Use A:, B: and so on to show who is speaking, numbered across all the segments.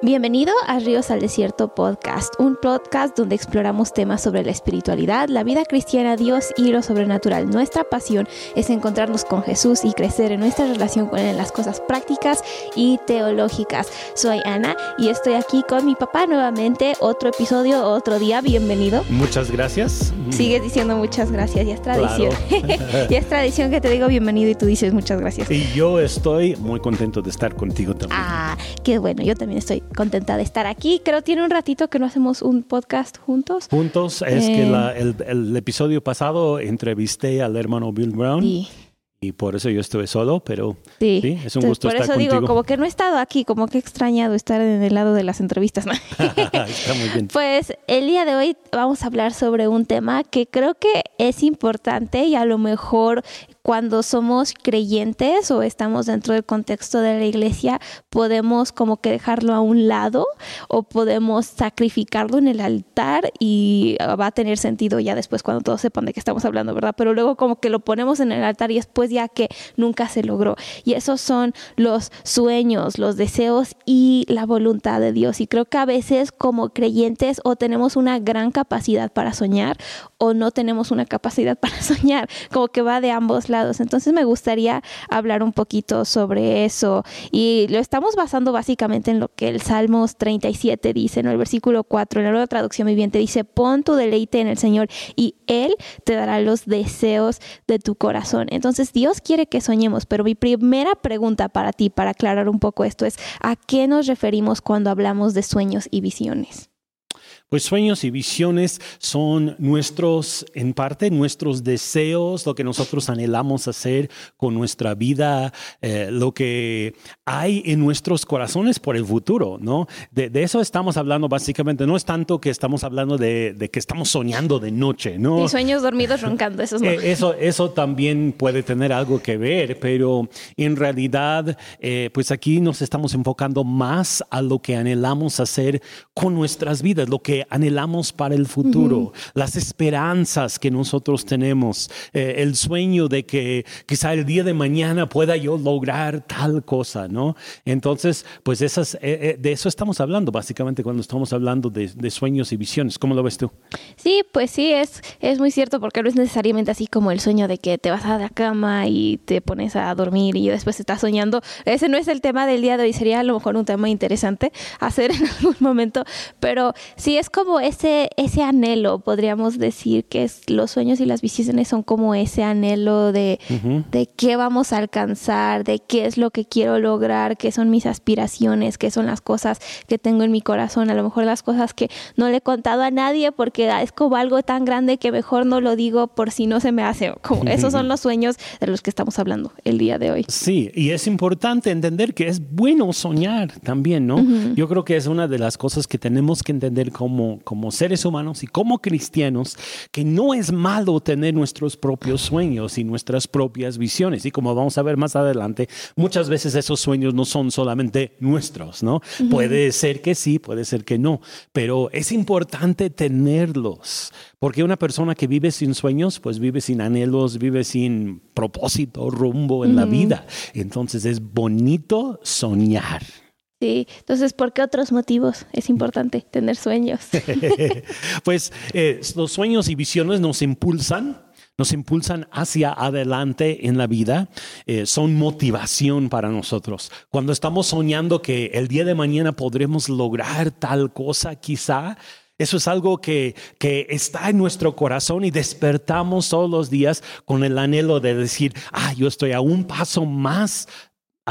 A: Bienvenido a Ríos al Desierto Podcast, un podcast donde exploramos temas sobre la espiritualidad, la vida cristiana, Dios y lo sobrenatural. Nuestra pasión es encontrarnos con Jesús y crecer en nuestra relación con Él en las cosas prácticas y teológicas. Soy Ana y estoy aquí con mi papá nuevamente. Otro episodio, otro día. Bienvenido.
B: Muchas gracias.
A: Sigues diciendo muchas gracias, ya es tradición. ya es tradición que te digo bienvenido y tú dices muchas gracias.
B: Y yo estoy muy contento de estar contigo también.
A: Ah, qué bueno, yo también estoy contenta de estar aquí. Creo tiene un ratito que no hacemos un podcast juntos.
B: Juntos, es que eh, el, episodio pasado entrevisté al hermano Bill Brown. Y por eso yo estuve solo, pero sí, es un gusto estar contigo. Por eso digo,
A: como que no he estado aquí, como que he extrañado estar en el lado de las entrevistas.
B: Está muy bien.
A: Pues el día de hoy vamos a hablar sobre un tema que creo que es importante y a lo mejor cuando somos creyentes o estamos dentro del contexto de la iglesia, podemos como que dejarlo a un lado o podemos sacrificarlo en el altar y va a tener sentido ya después cuando todos sepan de qué estamos hablando, ¿verdad? Pero luego como que lo ponemos en el altar y después ya que nunca se logró. Y esos son los sueños, los deseos y la voluntad de Dios. Y creo que a veces como creyentes o tenemos una gran capacidad para soñar o no tenemos una capacidad para soñar, como que va de ambos lados entonces me gustaría hablar un poquito sobre eso y lo estamos basando básicamente en lo que el Salmos 37 dice, en el versículo 4, en la nueva traducción viviente dice, pon tu deleite en el Señor y Él te dará los deseos de tu corazón. Entonces Dios quiere que soñemos, pero mi primera pregunta para ti, para aclarar un poco esto, es ¿a qué nos referimos cuando hablamos de sueños y visiones?
B: Pues sueños y visiones son nuestros, en parte, nuestros deseos, lo que nosotros anhelamos hacer con nuestra vida, eh, lo que hay en nuestros corazones por el futuro, ¿no? De, eso estamos hablando básicamente. No es tanto que estamos hablando de, que estamos soñando de noche, ¿no?
A: Y sueños dormidos roncando, eso
B: eh, eso, eso también puede tener algo que ver, pero en realidad, eh, pues aquí nos estamos enfocando más a lo que anhelamos hacer con nuestras vidas, lo que anhelamos para el futuro, las esperanzas que nosotros tenemos, eh, el sueño de que quizá el día de mañana pueda yo lograr tal cosa, ¿no? Entonces, pues esas, eh, eh, de eso estamos hablando básicamente cuando estamos hablando de, sueños y visiones. ¿Cómo lo ves tú?
A: Sí, pues sí, es, es muy cierto porque no es necesariamente así como el sueño de que te vas a la cama y te pones a dormir y después estás soñando. Ese no es el tema del día de hoy, sería a lo mejor un tema interesante hacer en algún momento, pero sí es como ese, ese anhelo, podríamos decir que es, los sueños y las visiones son como ese anhelo de, de qué vamos a alcanzar, de qué es lo que quiero lograr, qué son mis aspiraciones, qué son las cosas que tengo en mi corazón, a lo mejor las cosas que no le he contado a nadie porque es como algo tan grande que mejor no lo digo por si no se me hace. Como, esos son los sueños de los que estamos hablando el día de hoy.
B: Sí, y es importante entender que es bueno soñar también, ¿no? Yo creo que es una de las cosas que tenemos que entender como como, seres humanos y como cristianos que no es malo tener nuestros propios sueños y nuestras propias visiones. Y como vamos a ver más adelante, muchas veces esos sueños no son solamente nuestros, ¿no? Puede ser que sí, puede ser que no, pero es importante tenerlos, porque una persona que vive sin sueños, pues vive sin anhelos, vive sin propósito, rumbo en la vida. Entonces es bonito soñar.
A: Sí, entonces, ¿por qué otros motivos es importante tener sueños?
B: pues eh, los sueños y visiones nos impulsan, nos impulsan hacia adelante en la vida, eh, son motivación para nosotros. Cuando estamos soñando que el día de mañana podremos lograr tal cosa, quizá, eso es algo que, que, está en nuestro corazón y despertamos todos los días con el anhelo de decir, ah, yo estoy a un paso más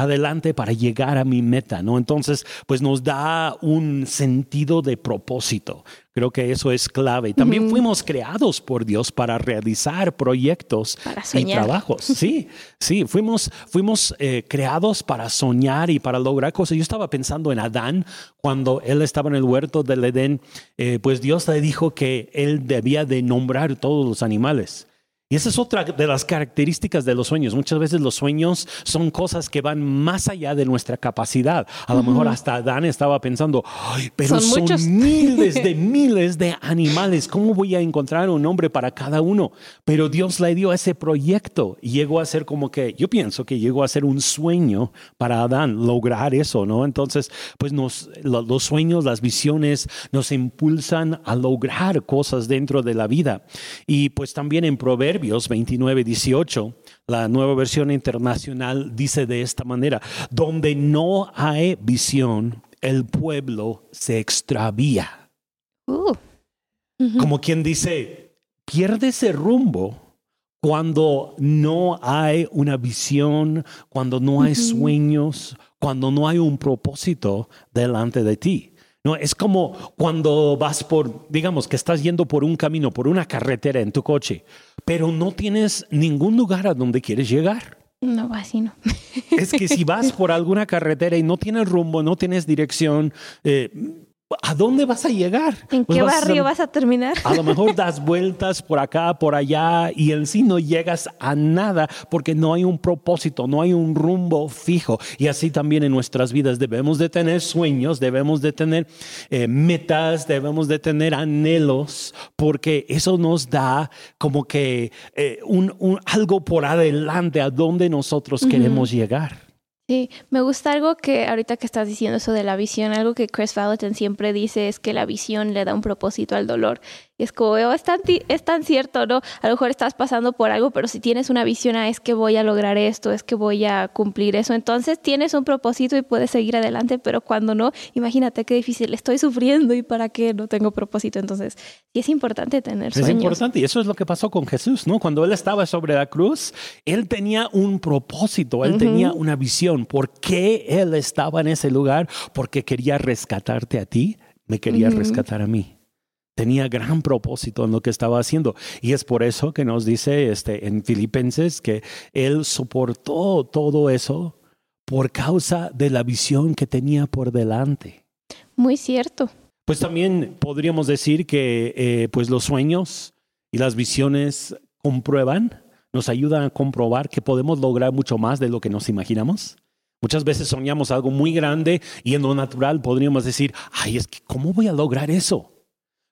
B: adelante para llegar a mi meta, ¿no? Entonces, pues nos da un sentido de propósito. Creo que eso es clave. También fuimos creados por Dios para realizar proyectos y trabajos. Sí, sí, fuimos, fuimos eh, creados para soñar y para lograr cosas. Yo estaba pensando en Adán cuando él estaba en el huerto del Edén, eh, pues Dios le dijo que él debía de nombrar todos los animales. Y esa es otra de las características de los sueños. Muchas veces los sueños son cosas que van más allá de nuestra capacidad. A lo mejor hasta Adán estaba pensando, pero son, miles de miles de animales. ¿Cómo voy a encontrar un nombre para cada uno? Pero Dios le dio ese proyecto y llegó a ser como que, yo pienso que llegó a ser un sueño para Adán lograr eso, ¿no? Entonces, pues nos, los sueños, las visiones nos impulsan a lograr cosas dentro de la vida. Y pues también en Proverbios, Proverbios 29, 18, la nueva versión internacional dice de esta manera, donde no hay visión, el pueblo se extravía. Uh. Como quien dice, pierde ese rumbo cuando no hay una visión, cuando no hay sueños, cuando no hay un propósito delante de ti. No, es como cuando vas por, digamos que estás yendo por un camino, por una carretera en tu coche, pero no tienes ningún lugar a donde quieres llegar.
A: No, así no.
B: Es que si vas por alguna carretera y no tienes rumbo, no tienes dirección, eh, ¿A dónde vas a llegar?
A: ¿En pues qué barrio vas a, terminar?
B: A lo mejor das vueltas por acá, por allá y en sí no llegas a nada porque no hay un propósito, no hay un rumbo fijo. Y así también en nuestras vidas debemos de tener sueños, debemos de tener eh, metas, debemos de tener anhelos porque eso nos da como que eh, un, algo por adelante a donde nosotros queremos llegar.
A: Sí, me gusta algo que ahorita que estás diciendo eso de la visión, algo que Chris Valentin siempre dice es que la visión le da un propósito al dolor. Y es como, oh, es, tan, es tan cierto, ¿no? A lo mejor estás pasando por algo, pero si tienes una visión, ah, es que voy a lograr esto, es que voy a cumplir eso, entonces tienes un propósito y puedes seguir adelante, pero cuando no, imagínate qué difícil, estoy sufriendo y para qué no tengo propósito. Entonces, sí es importante tener sueños.
B: Es importante y eso es lo que pasó con Jesús, ¿no? Cuando él estaba sobre la cruz, él tenía un propósito, él tenía una visión. ¿Por qué él estaba en ese lugar? Porque quería rescatarte a ti, me quería rescatar a mí tenía gran propósito en lo que estaba haciendo. Y es por eso que nos dice este, en Filipenses que él soportó todo eso por causa de la visión que tenía por delante.
A: Muy cierto.
B: Pues también podríamos decir que eh, pues los sueños y las visiones comprueban, nos ayudan a comprobar que podemos lograr mucho más de lo que nos imaginamos. Muchas veces soñamos algo muy grande y en lo natural podríamos decir, ay, es que ¿cómo voy a lograr eso?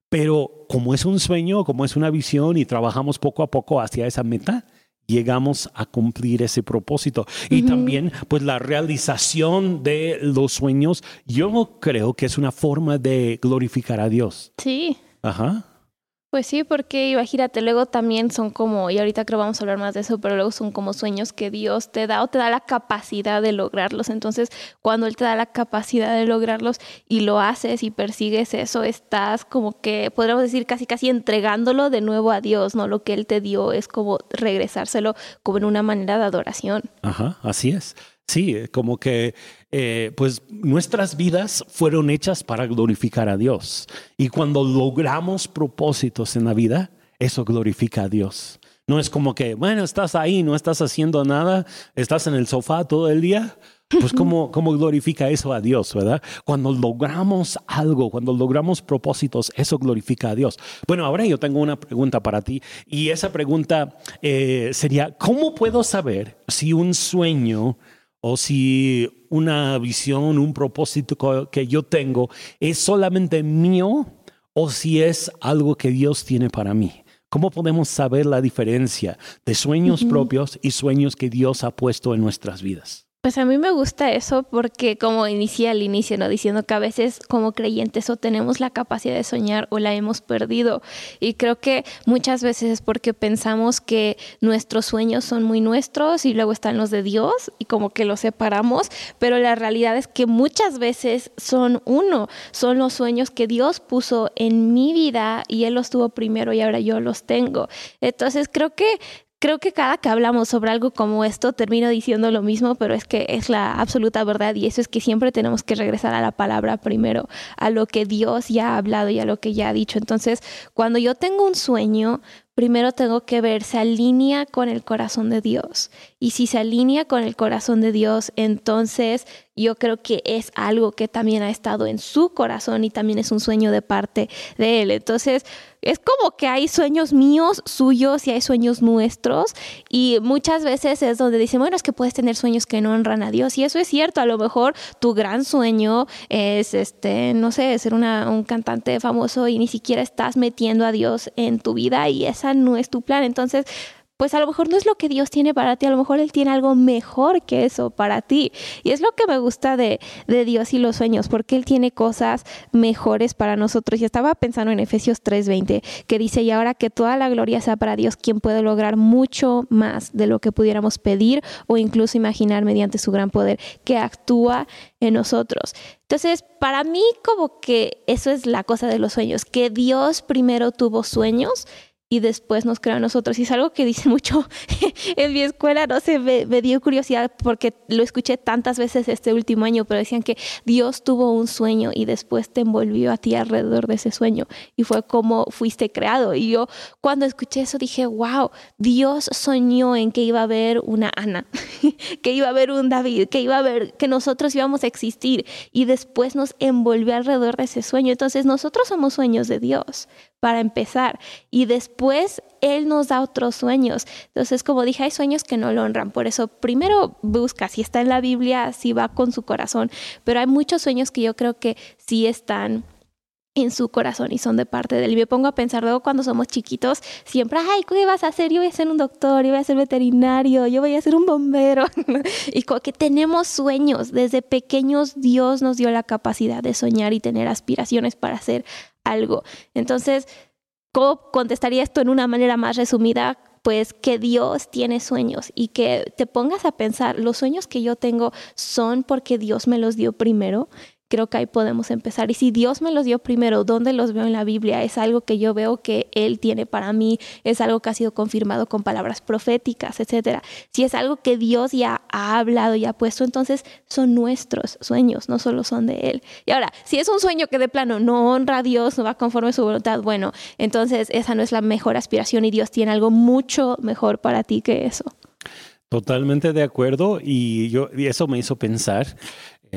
B: Pero como es un sueño, como es una visión y trabajamos poco a poco hacia esa meta, llegamos a cumplir ese propósito. Y también, pues la realización de los sueños, yo creo que es una forma de glorificar a Dios.
A: Sí.
B: Ajá.
A: Pues sí, porque imagínate, luego también son como, y ahorita creo vamos a hablar más de eso, pero luego son como sueños que Dios te da o te da la capacidad de lograrlos. Entonces, cuando Él te da la capacidad de lograrlos y lo haces y persigues eso, estás como que, podríamos decir, casi casi entregándolo de nuevo a Dios, ¿no? Lo que Él te dio es como regresárselo como en una manera de adoración.
B: Ajá, así es. Sí, como que eh, pues nuestras vidas fueron hechas para glorificar a Dios. Y cuando logramos propósitos en la vida, eso glorifica a Dios. No es como que, bueno, estás ahí, no estás haciendo nada, estás en el sofá todo el día. Pues cómo, cómo glorifica eso a Dios, ¿verdad? Cuando logramos algo, cuando logramos propósitos, eso glorifica a Dios. Bueno, ahora yo tengo una pregunta para ti y esa pregunta eh, sería, ¿cómo puedo saber si un sueño o si una visión, un propósito que yo tengo es solamente mío o si es algo que Dios tiene para mí. ¿Cómo podemos saber la diferencia de sueños propios y sueños que Dios ha puesto en nuestras vidas?
A: Pues a mí me gusta eso porque como inicia al inicio, ¿no? Diciendo que a veces como creyentes o tenemos la capacidad de soñar o la hemos perdido. Y creo que muchas veces es porque pensamos que nuestros sueños son muy nuestros y luego están los de Dios y como que los separamos, pero la realidad es que muchas veces son uno, son los sueños que Dios puso en mi vida y Él los tuvo primero y ahora yo los tengo. Entonces creo que creo que cada que hablamos sobre algo como esto termino diciendo lo mismo, pero es que es la absoluta verdad y eso es que siempre tenemos que regresar a la palabra primero, a lo que Dios ya ha hablado y a lo que ya ha dicho. Entonces, cuando yo tengo un sueño, primero tengo que ver, se alinea con el corazón de Dios. Y si se alinea con el corazón de Dios, entonces yo creo que es algo que también ha estado en su corazón y también es un sueño de parte de él. Entonces, es como que hay sueños míos, suyos y hay sueños nuestros. Y muchas veces es donde dicen, bueno, es que puedes tener sueños que no honran a Dios. Y eso es cierto. A lo mejor tu gran sueño es, este, no sé, ser un cantante famoso y ni siquiera estás metiendo a Dios en tu vida y esa no es tu plan. Entonces, pues a lo mejor no es lo que Dios tiene para ti, a lo mejor Él tiene algo mejor que eso para ti. Y es lo que me gusta de, de, Dios y los sueños, porque Él tiene cosas mejores para nosotros. Y estaba pensando en Efesios 3:20, que dice, y ahora que toda la gloria sea para Dios, quien puede lograr mucho más de lo que pudiéramos pedir o incluso imaginar mediante su gran poder, que actúa en nosotros. Entonces, para mí como que eso es la cosa de los sueños, que Dios primero tuvo sueños y después nos creó a nosotros. Y es algo que dice mucho en mi escuela, no sé, me, me, dio curiosidad porque lo escuché tantas veces este último año, pero decían que Dios tuvo un sueño y después te envolvió a ti alrededor de ese sueño y fue como fuiste creado. Y yo cuando escuché eso dije, wow, Dios soñó en que iba a haber una Ana, que iba a haber un David, que iba a haber, que nosotros íbamos a existir y después nos envolvió alrededor de ese sueño. Entonces nosotros somos sueños de Dios para empezar. Y después Él nos da otros sueños. Entonces, como dije, hay sueños que no lo honran. Por eso, primero busca si está en la Biblia, si va con su corazón. Pero hay muchos sueños que yo creo que sí están en su corazón y son de parte de él. Y me pongo a pensar luego cuando somos chiquitos, siempre, ay, ¿qué vas a hacer? Yo voy a ser un doctor, yo voy a ser veterinario, yo voy a ser un bombero. y como que tenemos sueños. Desde pequeños Dios nos dio la capacidad de soñar y tener aspiraciones para hacer algo. Entonces, ¿cómo contestaría esto en una manera más resumida? Pues que Dios tiene sueños y que te pongas a pensar, los sueños que yo tengo son porque Dios me los dio primero creo que ahí podemos empezar. Y si Dios me los dio primero, ¿dónde los veo en la Biblia? Es algo que yo veo que Él tiene para mí, es algo que ha sido confirmado con palabras proféticas, etcétera. Si es algo que Dios ya ha hablado y ha puesto, entonces son nuestros sueños, no solo son de Él. Y ahora, si es un sueño que de plano no honra a Dios, no va conforme a su voluntad, bueno, entonces esa no es la mejor aspiración y Dios tiene algo mucho mejor para ti que eso.
B: Totalmente de acuerdo y yo y eso me hizo pensar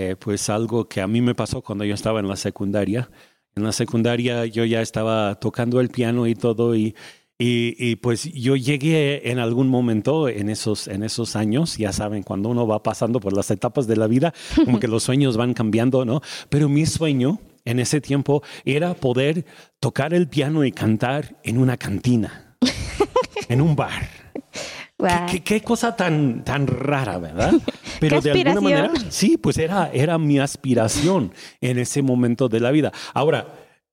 B: eh, pues algo que a mí me pasó cuando yo estaba en la secundaria. En la secundaria yo ya estaba tocando el piano y todo y, y, pues yo llegué en algún momento en esos, en esos años, ya saben, cuando uno va pasando por las etapas de la vida, como que los sueños van cambiando, ¿no? Pero mi sueño en ese tiempo era poder tocar el piano y cantar en una cantina, en un bar. ¿Qué, cosa tan, tan rara, ¿verdad?
A: Pero de alguna manera,
B: sí, pues era, era mi aspiración en ese momento de la vida. Ahora,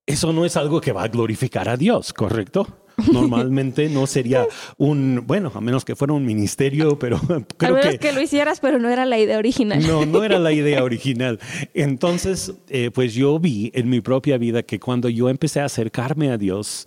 B: eso no es algo que va a glorificar a Dios, ¿correcto? Normalmente no sería un, bueno, a menos que fuera un ministerio, pero creo
A: a menos que, lo hicieras, pero no era la idea original.
B: No, no era la idea original. Entonces, eh, pues yo vi en mi propia vida que cuando yo empecé a acercarme a Dios,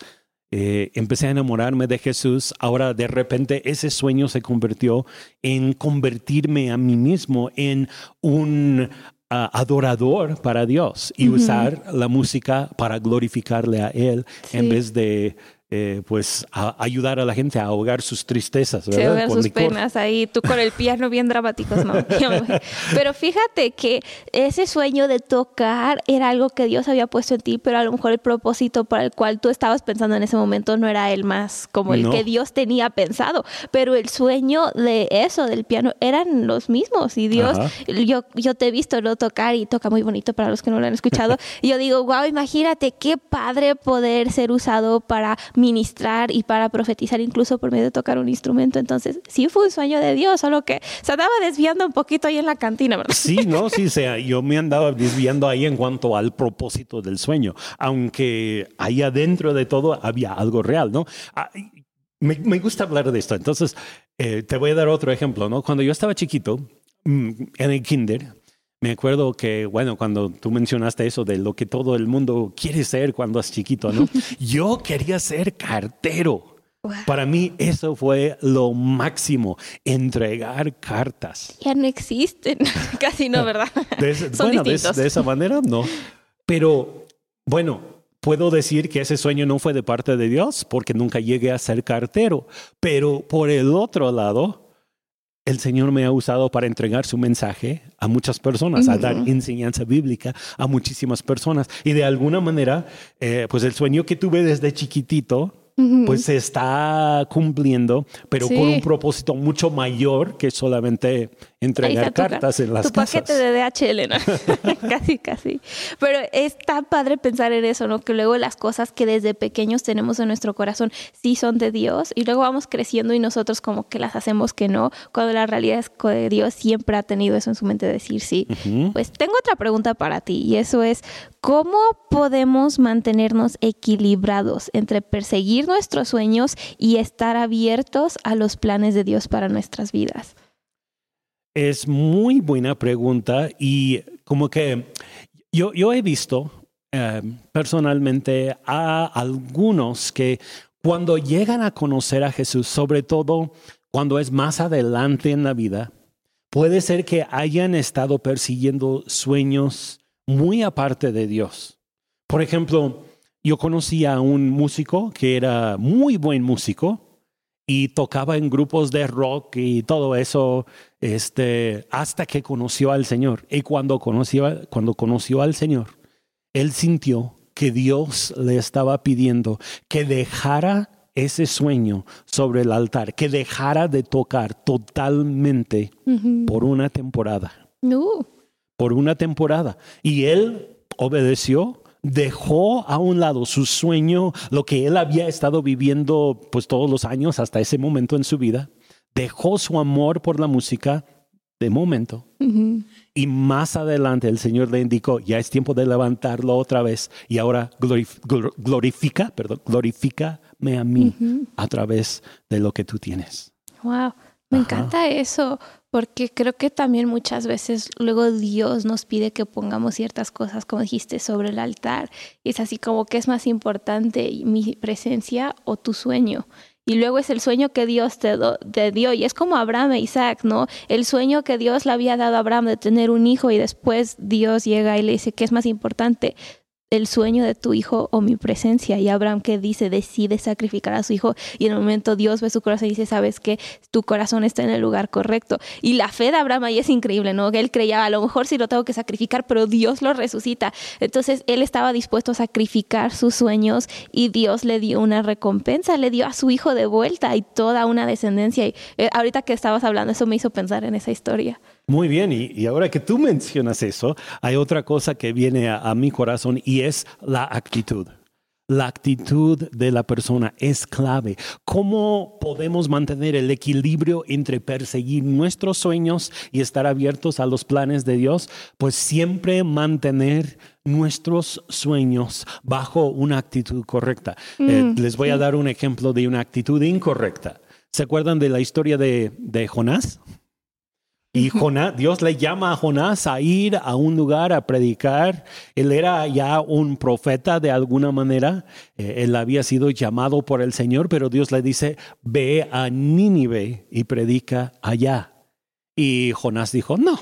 B: eh, empecé a enamorarme de Jesús, ahora de repente ese sueño se convirtió en convertirme a mí mismo en un ah, adorador para Dios y usar la música para glorificarle a Él en vez de eh, pues ayudar a la gente a ahogar sus tristezas, ¿verdad?
A: Sí, ahogar sus penas ahí, tú con el piano bien dramáticos, ¿no? pero fíjate que ese sueño de tocar era algo que Dios había puesto en ti, pero a lo mejor el propósito para el cual tú estabas pensando en ese momento no era el más como el que Dios tenía pensado, pero el sueño de eso, del piano, eran los mismos y Dios, yo, yo te he visto no tocar y toca muy bonito para los que no lo han escuchado, y yo digo, wow, imagínate qué padre poder ser usado para ministrar y para profetizar incluso por medio de tocar un instrumento. Entonces, sí fue un sueño de Dios, solo que se andaba desviando un poquito ahí en la cantina, ¿verdad?
B: Sí, no, sí, sea, yo me andaba desviando ahí en cuanto al propósito del sueño, aunque ahí adentro de todo había algo real, ¿no? Ah, me, me, gusta hablar de esto. Entonces, eh, te voy a dar otro ejemplo, ¿no? Cuando yo estaba chiquito, mm, en el kinder, me acuerdo que, bueno, cuando tú mencionaste eso de lo que todo el mundo quiere ser cuando es chiquito, ¿no? Yo quería ser cartero. Para mí eso fue lo máximo, entregar cartas.
A: Ya no existen, casi no, ¿verdad?
B: De, Son bueno, de, de esa manera no. Pero bueno, puedo decir que ese sueño no fue de parte de Dios porque nunca llegué a ser cartero. Pero por el otro lado, el Señor me ha usado para entregar su mensaje a muchas personas, a dar enseñanza bíblica a muchísimas personas. Y de alguna manera, eh, pues el sueño que tuve desde chiquitito, pues se está cumpliendo, pero con un propósito mucho mayor que solamente entregar cartas en las
A: tu paquete de DHL, ¿no? casi, casi. Pero es tan padre pensar en eso, ¿no? Que luego las cosas que desde pequeños tenemos en nuestro corazón sí son de Dios y luego vamos creciendo y nosotros como que las hacemos que no, cuando la realidad es que Dios siempre ha tenido eso en su mente de decir sí. Pues tengo otra pregunta para ti y eso es, ¿cómo podemos mantenernos equilibrados entre perseguir nuestros sueños y estar abiertos a los planes de Dios para nuestras vidas?
B: Es muy buena pregunta y como que yo, yo he visto eh, personalmente a algunos que cuando llegan a conocer a Jesús, sobre todo cuando es más adelante en la vida, puede ser que hayan estado persiguiendo sueños muy aparte de Dios. Por ejemplo, yo conocí a un músico que era muy buen músico, y tocaba en grupos de rock y todo eso este, hasta que conoció al Señor. Y cuando conoció, cuando conoció al Señor, él sintió que Dios le estaba pidiendo que dejara ese sueño sobre el altar, que dejara de tocar totalmente por una temporada.
A: No.
B: Por una temporada. Y él obedeció dejó a un lado su sueño, lo que él había estado viviendo pues todos los años hasta ese momento en su vida, dejó su amor por la música de momento. Y más adelante el Señor le indicó, ya es tiempo de levantarlo otra vez y ahora glorifica, perdón, glorifícame a mí a través de lo que tú tienes.
A: Wow, me encanta eso porque creo que también muchas veces luego Dios nos pide que pongamos ciertas cosas, como dijiste, sobre el altar. Y es así como que es más importante mi presencia o tu sueño. Y luego es el sueño que Dios te, te, dio. Y es como Abraham e Isaac, ¿no? El sueño que Dios le había dado a Abraham de tener un hijo y después Dios llega y le dice, ¿qué es más importante? El sueño de tu hijo o mi presencia. Y Abraham que dice, decide sacrificar a su hijo y en el momento Dios ve su corazón y dice, sabes que tu corazón está en el lugar correcto. Y la fe de Abraham ahí es increíble, ¿no? Que él creía, a lo mejor sí lo tengo que sacrificar, pero Dios lo resucita. Entonces él estaba dispuesto a sacrificar sus sueños y Dios le dio una recompensa, le dio a su hijo de vuelta y toda una descendencia. Y eh, ahorita que estabas hablando, eso me hizo pensar en esa historia.
B: Muy bien, y, ahora que tú mencionas eso, hay otra cosa que viene a, mi corazón y es la actitud. La actitud de la persona es clave. ¿Cómo podemos mantener el equilibrio entre perseguir nuestros sueños y estar abiertos a los planes de Dios? Pues siempre mantener nuestros sueños bajo una actitud correcta. Eh, mm, les voy a dar un ejemplo de una actitud incorrecta. ¿Se acuerdan de la historia de, de Jonás? Y Jonás, Dios le llama a Jonás a ir a un lugar a predicar. Él era ya un profeta de alguna manera. Eh, él había sido llamado por el Señor, pero Dios le dice, ve a Nínive y predica allá. Y Jonás dijo, no,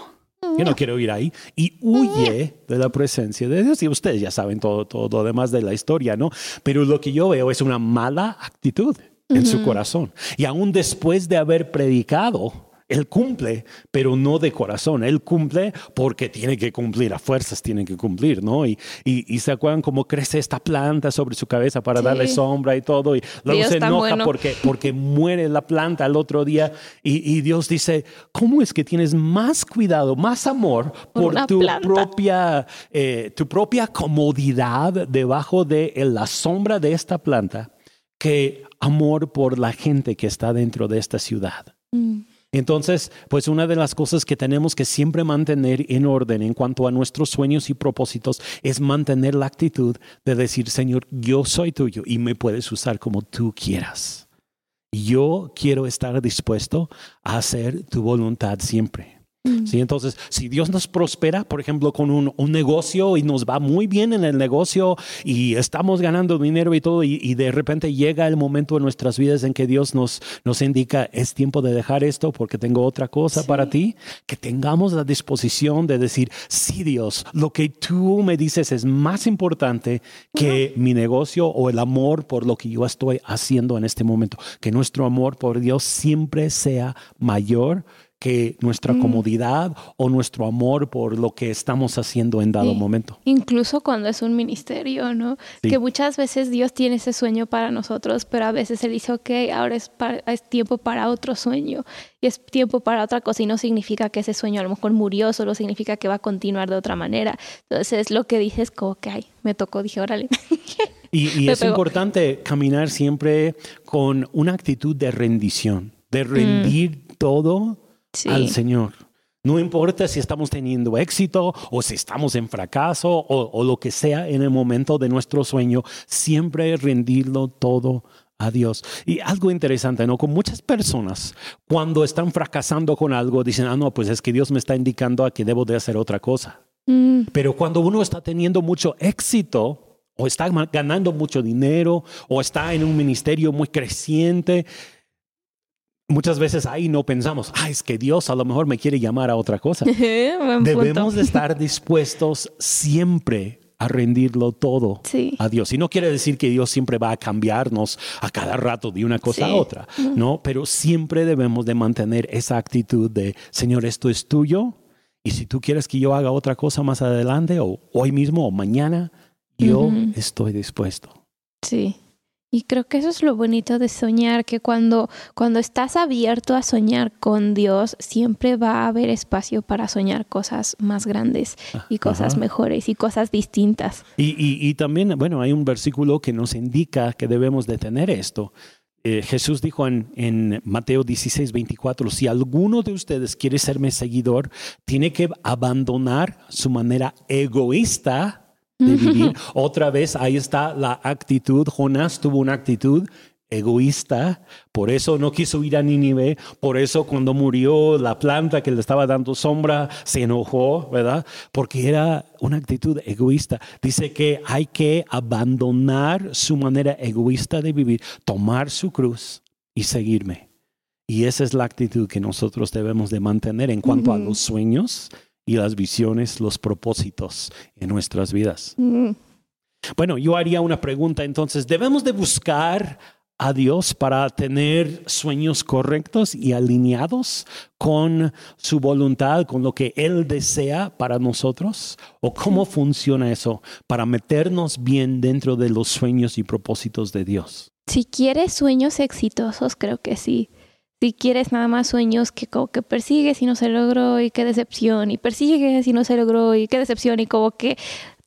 B: yo no quiero ir ahí. Y huye de la presencia de Dios. Y ustedes ya saben todo, todo lo demás de la historia, ¿no? Pero lo que yo veo es una mala actitud en su corazón. Y aún después de haber predicado, él cumple, pero no de corazón. Él cumple porque tiene que cumplir, a fuerzas tiene que cumplir, ¿no? Y, y, se acuerdan cómo crece esta planta sobre su cabeza para darle sombra y todo. Y luego se enoja porque, porque muere la planta al otro día. Y, Dios dice, ¿cómo es que tienes más cuidado, más amor por, tu, propia, eh, tu propia comodidad debajo de la sombra de esta planta que amor por la gente que está dentro de esta ciudad? Mm. Entonces, pues una de las cosas que tenemos que siempre mantener en orden en cuanto a nuestros sueños y propósitos es mantener la actitud de decir, Señor, yo soy tuyo y me puedes usar como tú quieras. Yo quiero estar dispuesto a hacer tu voluntad siempre. Mm. ¿Sí? Entonces, si Dios nos prospera, por ejemplo, con un, negocio y nos va muy bien en el negocio y estamos ganando dinero y todo, y, de repente llega el momento en nuestras vidas en que Dios nos, nos indica, es tiempo de dejar esto porque tengo otra cosa para ti, que tengamos la disposición de decir, sí Dios, lo que tú me dices es más importante que mi negocio o el amor por lo que yo estoy haciendo en este momento. Que nuestro amor por Dios siempre sea mayor que nuestra
A: Mm.
B: comodidad o nuestro amor por lo que estamos haciendo en dado
A: Sí.
B: momento.
A: Incluso cuando es un ministerio, ¿no?
B: Sí.
A: Que muchas veces Dios tiene ese sueño para nosotros, pero a veces Él dice, ok, ahora es, pa- es tiempo para otro sueño y es tiempo para otra cosa y no significa que ese sueño a lo mejor murió, solo significa que va a continuar de otra manera. Entonces lo que dices como ay, me tocó, dije, órale.
B: Y, y es
A: pegó.
B: importante caminar siempre con una actitud de rendición, de rendir todo
A: Mm. Sí.
B: al Señor. No importa si estamos teniendo éxito o si estamos en fracaso o, o lo que sea en el momento de nuestro sueño, siempre rendirlo todo a Dios. Y algo interesante, ¿no? Con muchas personas, cuando están fracasando con algo, dicen, ah, no, pues es que Dios me está indicando a que debo de hacer otra cosa.
A: Mm,
B: Pero cuando uno está teniendo mucho éxito o está ganando mucho dinero o está en un ministerio muy creciente, muchas veces ahí no pensamos, ah, es que Dios a lo mejor me quiere llamar a otra cosa. Debemos de estar dispuestos siempre a rendirlo todo
A: Sí.
B: a Dios. Y no quiere decir que Dios siempre va a cambiarnos a cada rato de una cosa
A: Sí.
B: a otra, ¿no? Pero siempre debemos de mantener esa actitud de, Señor, esto es tuyo. Y si tú quieres que yo haga otra cosa más adelante o hoy mismo o mañana, yo estoy dispuesto.
A: Sí. Y creo que eso es lo bonito de soñar, que cuando, cuando estás abierto a soñar con Dios, siempre va a haber espacio para soñar cosas más grandes y cosas
B: Ajá.
A: mejores y cosas distintas.
B: Y, y- y también, bueno, hay un versículo que nos indica que debemos de tener esto. Eh, Jesús dijo en, en Mateo 16, 24, si alguno de ustedes quiere serme seguidor, tiene que abandonar su manera egoísta de vivir. Otra vez, ahí está la actitud. Jonás tuvo una actitud egoísta, por eso no quiso ir a Nínive, por eso cuando murió la planta que le estaba dando sombra, se enojó, ¿verdad? Porque era una actitud egoísta. Dice que hay que abandonar su manera egoísta de vivir, tomar su cruz y seguirme. Y esa es la actitud que nosotros debemos de mantener en cuanto a los sueños y las visiones, los propósitos en nuestras vidas.
A: Mm,
B: Bueno, yo haría una pregunta entonces. ¿Debemos de buscar a Dios para tener sueños correctos y alineados con su voluntad, con lo que Él desea para nosotros? ¿O cómo funciona eso para meternos bien dentro de los sueños y propósitos de Dios?
A: Si quieres sueños exitosos, creo que sí. Si quieres nada más sueños que como que persigues y no se logró y qué decepción, y persigues y no se logró y qué decepción, y como que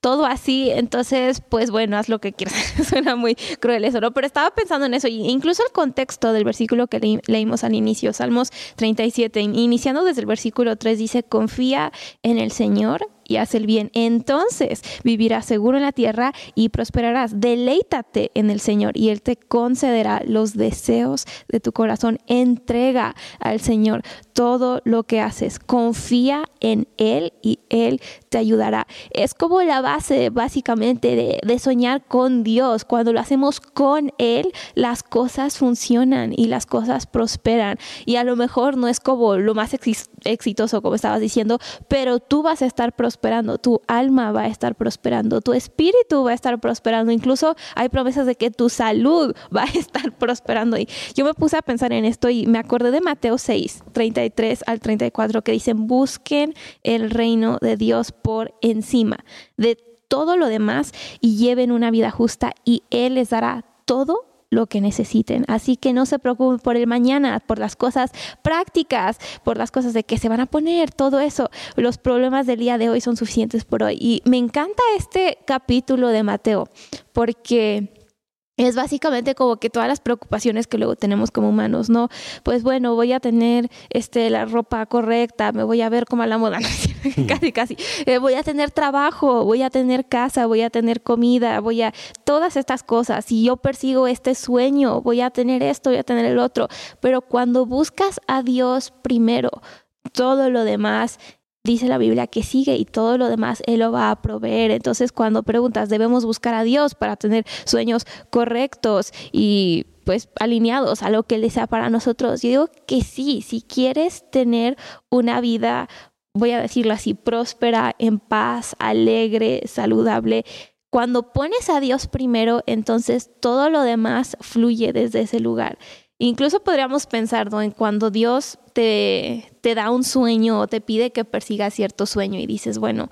A: todo así, entonces, pues bueno, haz lo que quieras. Suena muy cruel eso, ¿no? Pero estaba pensando en eso, y incluso el contexto del versículo que leí- leímos al inicio, Salmos 37, iniciando desde el versículo 3, dice, confía en el Señor y haz el bien. Entonces vivirás seguro en la tierra y prosperarás. Deleítate en el Señor y Él te concederá los deseos de tu corazón. Entrega al Señor todo lo que haces. Confía en Él y Él te ayudará. Es como la base básicamente de, soñar con Dios. Cuando lo hacemos con Él, las cosas funcionan y las cosas prosperan. Y a lo mejor no es como lo más exitoso, como estabas diciendo, pero tú vas a estar prosperando, tu alma va a estar prosperando, tu espíritu va a estar prosperando. Incluso hay promesas de que tu salud va a estar prosperando. Y yo me puse a pensar en esto y me acordé de Mateo 6, 33 al 34, que dicen, busquen el reino de Dios por encima de todo lo demás y lleven una vida justa y Él les dará todo lo que necesiten. Así que no se preocupen por el mañana, por las cosas prácticas, por las cosas de que se van a poner, todo eso. Los problemas del día de hoy son suficientes por hoy. Y me encanta este capítulo de Mateo porque es básicamente como que todas las preocupaciones que luego tenemos como humanos, ¿no? Pues bueno, voy a tener este la ropa correcta, me voy a ver como a la moda, ¿no? casi casi. Eh, voy a tener trabajo, voy a tener casa, voy a tener comida, voy a todas estas cosas. Si yo persigo este sueño, voy a tener esto, voy a tener el otro, pero cuando buscas a Dios primero, todo lo demás dice la Biblia que sigue y todo lo demás Él lo va a proveer. Entonces, cuando preguntas, debemos buscar a Dios para tener sueños correctos y pues alineados a lo que Él desea para nosotros. Yo digo que sí, si quieres tener una vida, voy a decirlo así, próspera, en paz, alegre, saludable. Cuando pones a Dios primero, entonces todo lo demás fluye desde ese lugar. Incluso podríamos pensar ¿no? en cuando Dios te, te da un sueño o te pide que persigas cierto sueño y dices, bueno,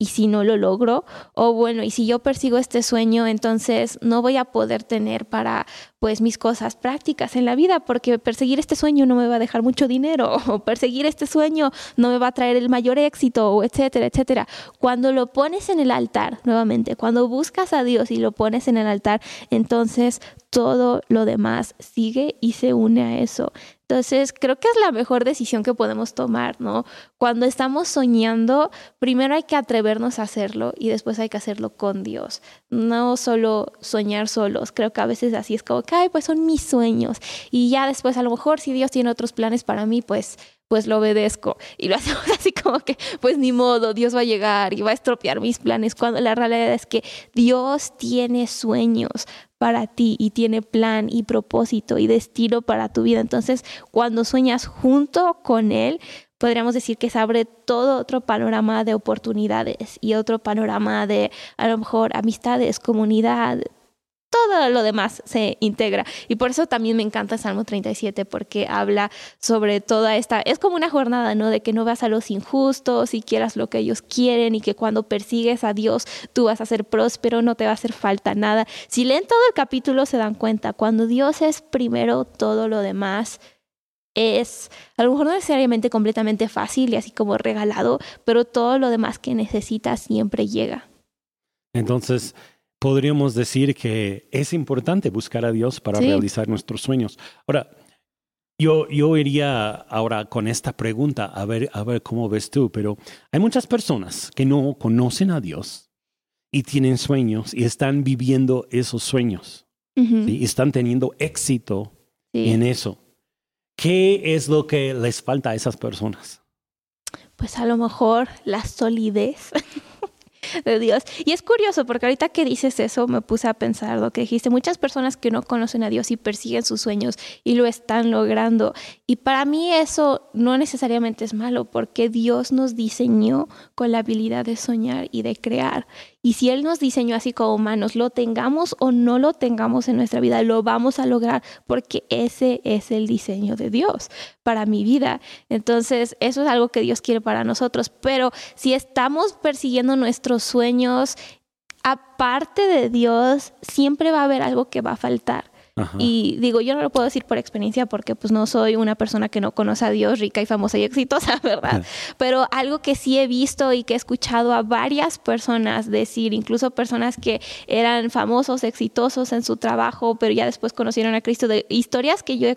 A: ¿y si no lo logro? O bueno, ¿y si yo persigo este sueño, entonces no voy a poder tener para pues mis cosas prácticas en la vida, porque perseguir este sueño no me va a dejar mucho dinero, o perseguir este sueño no me va a traer el mayor éxito, etcétera, etcétera. Cuando lo pones en el altar, nuevamente, cuando buscas a Dios y lo pones en el altar, entonces todo lo demás sigue y se une a eso. Entonces, creo que es la mejor decisión que podemos tomar, ¿no? Cuando estamos soñando, primero hay que atrevernos a hacerlo y después hay que hacerlo con Dios. No solo soñar solos. Creo que a veces así es como ay, pues son mis sueños. Y ya después, a lo mejor, si Dios tiene otros planes para mí, pues pues lo obedezco y lo hacemos así como que, pues ni modo, Dios va a llegar y va a estropear mis planes, cuando la realidad es que Dios tiene sueños para ti y tiene plan y propósito y destino para tu vida. Entonces, cuando sueñas junto con Él, podríamos decir que se abre todo otro panorama de oportunidades y otro panorama de a lo mejor amistades, comunidad, todo lo demás se integra. Y por eso también me encanta Salmo 37, porque habla sobre toda esta, es como una jornada, ¿no? De que no vas a los injustos y quieras lo que ellos quieren y que cuando persigues a Dios tú vas a ser próspero, no te va a hacer falta nada. Si leen todo el capítulo se dan cuenta, cuando Dios es primero, todo lo demás es a lo mejor no necesariamente completamente fácil y así como regalado, pero todo lo demás que necesitas siempre llega.
B: Entonces, podríamos decir que es importante buscar a Dios para realizar nuestros sueños. Ahora, yo, yo iría ahora con esta pregunta a ver, a ver cómo ves tú, pero hay muchas personas que no conocen a Dios y tienen sueños y están viviendo esos sueños y están teniendo éxito en eso. ¿Qué es lo que les falta a esas personas?
A: Pues a lo mejor la solidez. de Dios. Y es curioso porque ahorita que dices eso me puse a pensar lo que dijiste. Muchas personas que no conocen a Dios y persiguen sus sueños y lo están logrando. Y para mí eso no necesariamente es malo porque Dios nos diseñó con la habilidad de soñar y de crear. Y si Él nos diseñó así como humanos, lo tengamos o no lo tengamos en nuestra vida, lo vamos a lograr porque ese es el diseño de Dios para mi vida. Entonces, eso es algo que Dios quiere para nosotros. Pero si estamos persiguiendo nuestros sueños, aparte de Dios, siempre va a haber algo que va a faltar. Y digo, yo no lo puedo decir por experiencia porque pues no soy una persona que no conoce a Dios rica y famosa y exitosa, ¿verdad? Pero algo que sí he visto y que he escuchado a varias personas decir, incluso personas que eran famosos, exitosos en su trabajo, pero ya después conocieron a Cristo, de historias que yo he,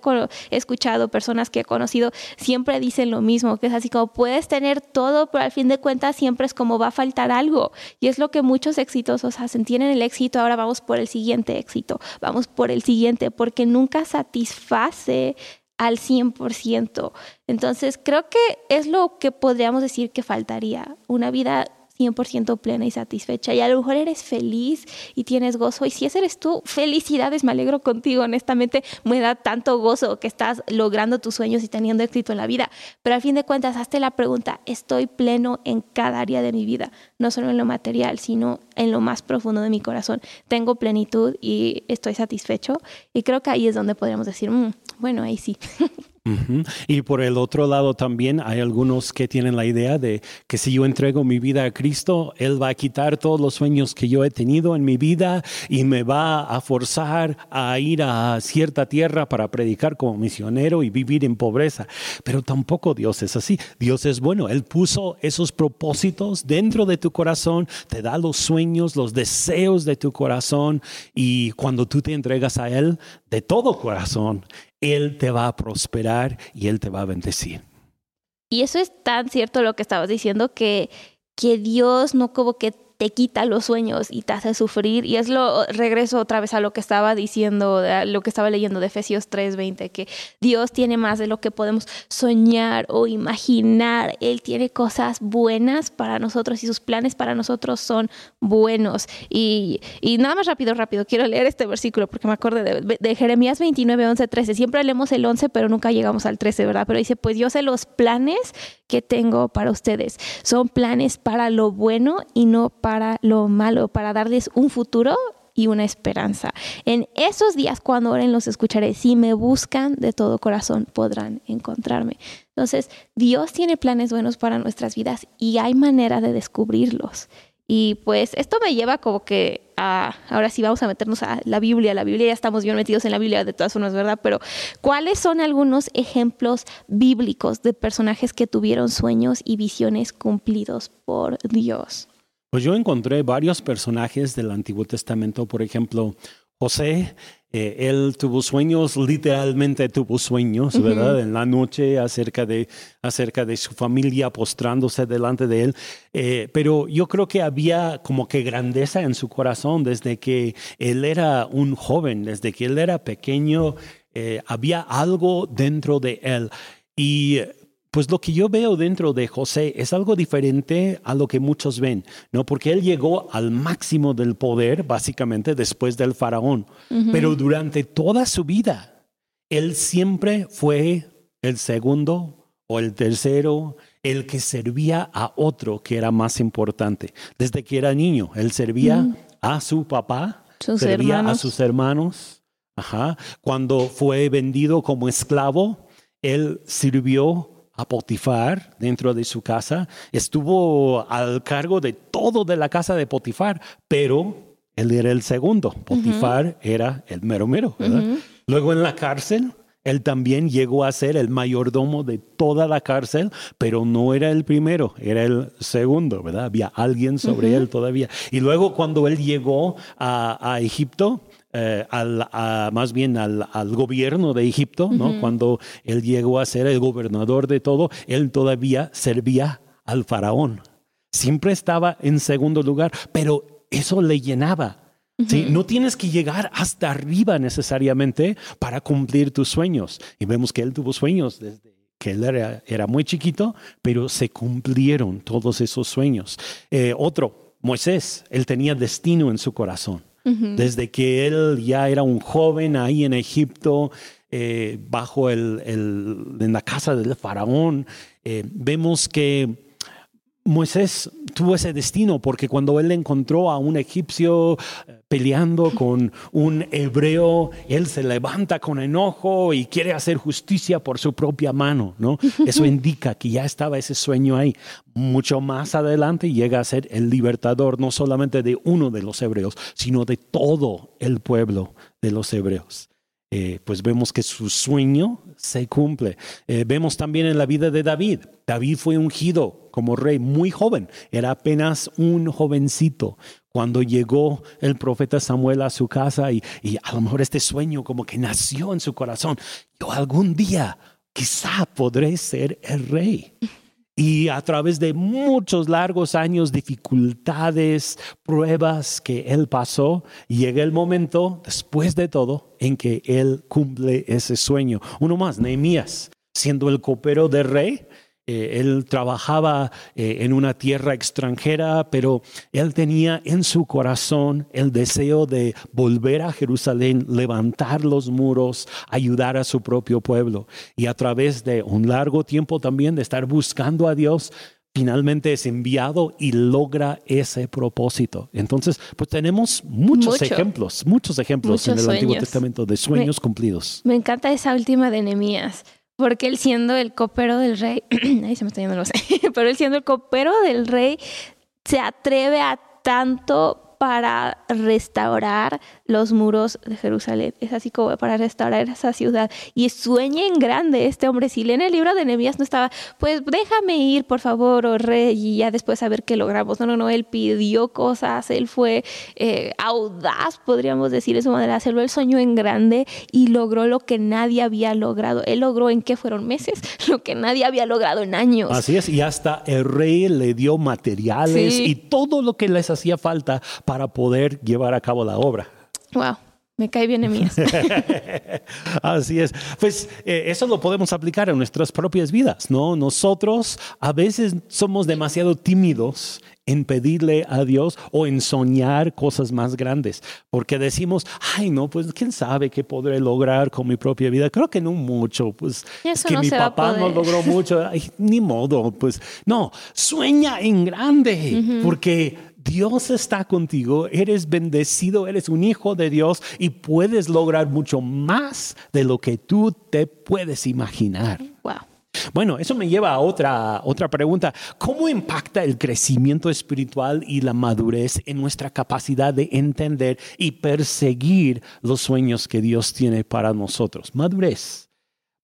A: escuchado, personas que he conocido, siempre dicen lo mismo, que es así como puedes tener todo, pero al fin de cuentas siempre es como va a faltar algo. Y es lo que muchos exitosos hacen, tienen el éxito, ahora vamos por el siguiente éxito, vamos por el siguiente porque nunca satisface al 100%. Entonces, creo que es lo que podríamos decir que faltaría, una vida 100% plena y satisfecha. Y a lo mejor eres feliz y tienes gozo. Y si ese eres tú, felicidades, me alegro contigo. Honestamente, me da tanto gozo que estás logrando tus sueños y teniendo éxito en la vida. Pero al fin de cuentas, hazte la pregunta, ¿estoy pleno en cada área de mi vida? No solo en lo material, sino en lo más profundo de mi corazón. Tengo plenitud y estoy satisfecho. Y creo que ahí es donde podríamos decir, mm, bueno, ahí sí.
B: Y por el otro lado también hay algunos que tienen la idea de que si yo entrego mi vida a Cristo, Él va a quitar todos los sueños que yo he tenido en mi vida y me va a forzar a ir a cierta tierra para predicar como misionero y vivir en pobreza. Pero tampoco Dios es así. Dios es bueno. Él puso esos propósitos dentro de tu corazón, te da los sueños, los deseos de tu corazón y cuando tú te entregas a Él de todo corazón, él te va a prosperar y Él te va a bendecir.
A: Y eso es tan cierto lo que estabas diciendo, que, que Dios no como que te quita los sueños y te hace sufrir. Y es lo, regreso otra vez a lo que estaba diciendo, lo que estaba leyendo de Efesios 3:20, que Dios tiene más de lo que podemos soñar o imaginar. Él tiene cosas buenas para nosotros y sus planes para nosotros son buenos. Y, y nada más rápido, rápido, quiero leer este versículo porque me acuerdo de, de Jeremías 29, 11, 13. Siempre leemos el 11, pero nunca llegamos al 13, ¿verdad? Pero dice, pues yo sé los planes que tengo para ustedes. Son planes para lo bueno y no para lo malo, para darles un futuro y una esperanza. En esos días cuando oren los escucharé. Si me buscan de todo corazón podrán encontrarme. Entonces, Dios tiene planes buenos para nuestras vidas y hay manera de descubrirlos. Y pues esto me lleva como que ahora sí vamos a meternos a la Biblia. La Biblia ya estamos bien metidos en la Biblia de todas formas, ¿verdad? Pero ¿cuáles son algunos ejemplos bíblicos de personajes que tuvieron sueños y visiones cumplidos por Dios?
B: Pues yo encontré varios personajes del Antiguo Testamento, por ejemplo, José, eh, él tuvo sueños, literalmente tuvo sueños, ¿verdad? En la noche acerca de, acerca de su familia postrándose delante de él. Eh, pero yo creo que había como que grandeza en su corazón desde que él era un joven, desde que él era pequeño, eh, había algo dentro de él. Y pues lo que yo veo dentro de José es algo diferente a lo que muchos ven, ¿no? Porque él llegó al máximo del poder, básicamente, después del faraón. Pero durante toda su vida, él siempre fue el segundo o el tercero, el que servía a otro que era más importante. Desde que era niño, él servía a su papá, servía a sus hermanos. Ajá. Cuando fue vendido como esclavo, él sirvió a Potifar dentro de su casa, estuvo al cargo de todo de la casa de Potifar, pero él era el segundo, Potifar era el mero mero. Luego en la cárcel, él también llegó a ser el mayordomo de toda la cárcel, pero no era el primero, era el segundo, ¿verdad? Había alguien sobre él todavía. Y luego cuando él llegó a Egipto, eh, al, más bien al, gobierno de Egipto, ¿no? Cuando él llegó a ser el gobernador de todo, él todavía servía al faraón. Siempre estaba en segundo lugar, pero eso le llenaba. ¿sí? No tienes que llegar hasta arriba necesariamente para cumplir tus sueños. Y vemos que él tuvo sueños desde que él era, muy chiquito, pero se cumplieron todos esos sueños. Eh, otro, Moisés, él tenía destino en su corazón. Desde que él ya era un joven ahí en Egipto, eh, bajo el, en la casa del faraón, eh, vemos que Moisés tuvo ese destino porque cuando él encontró a un egipcio eh, peleando con un hebreo, él se levanta con enojo y quiere hacer justicia por su propia mano, ¿no? Eso indica que ya estaba ese sueño ahí. Mucho más adelante llega a ser el libertador no solamente de uno de los hebreos, sino de todo el pueblo de los hebreos. Eh, pues vemos que su sueño se cumple. Eh, vemos también en la vida de David. David fue ungido como rey muy joven, era apenas un jovencito cuando llegó el profeta Samuel a su casa y, y a lo mejor este sueño como que nació en su corazón. Yo algún día quizá podré ser el rey. Y a través de muchos largos años, dificultades, pruebas que él pasó, llega el momento, después de todo, en que él cumple ese sueño. Uno más, Nehemías, siendo el copero del rey, eh, él trabajaba eh, en una tierra extranjera, pero él tenía en su corazón el deseo de volver a Jerusalén, levantar los muros, ayudar a su propio pueblo. Y a través de un largo tiempo también de estar buscando a Dios, finalmente es enviado y logra ese propósito. Entonces, pues tenemos muchos ejemplos, muchos ejemplos en el Antiguo Testamento de sueños cumplidos.
A: Me encanta esa última de Nehemías porque él siendo el copero del rey, ahí se me está yendo, sé, pero él siendo el copero del rey, se atreve a tanto para restaurar los muros de Jerusalén. Es así como para restaurar esa ciudad. Y sueña en grande este hombre. Si leen el libro de Nehemías no estaba, pues déjame ir, por favor, oh rey, y ya después a ver qué logramos. No, no, no, él pidió cosas, él fue eh, audaz, podríamos decir de su manera, hacerlo. Él soñó en grande y logró lo que nadie había logrado. Él logró en qué fueron meses, lo que nadie había logrado en años.
B: Así es, y hasta el rey le dio materiales y todo lo que les hacía falta para poder llevar a cabo la obra.
A: Wow. Me cae bien en mí.
B: Así es. Pues eh, eso lo podemos aplicar en nuestras propias vidas, ¿no? Nosotros a veces somos demasiado tímidos en pedirle a Dios o en soñar cosas más grandes, porque decimos, ay, no, pues quién sabe qué podré lograr con mi propia vida. Creo que no mucho, pues es que mi papá no logró mucho, ni modo, pues no, sueña en grande, porque Dios está contigo, eres bendecido, eres un hijo de Dios y puedes lograr mucho más de lo que tú te puedes imaginar.
A: Wow.
B: Bueno, eso me lleva a otra, otra pregunta. ¿Cómo impacta el crecimiento espiritual y la madurez en nuestra capacidad de entender y perseguir los sueños que Dios tiene para nosotros? Madurez.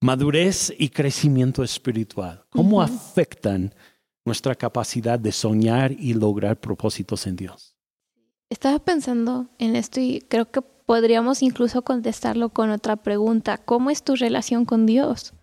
B: Madurez y crecimiento espiritual. ¿Cómo afectan nuestra capacidad de soñar y lograr propósitos en Dios?
A: Estaba pensando en esto y creo que podríamos incluso contestarlo con otra pregunta. ¿Cómo es tu relación con Dios?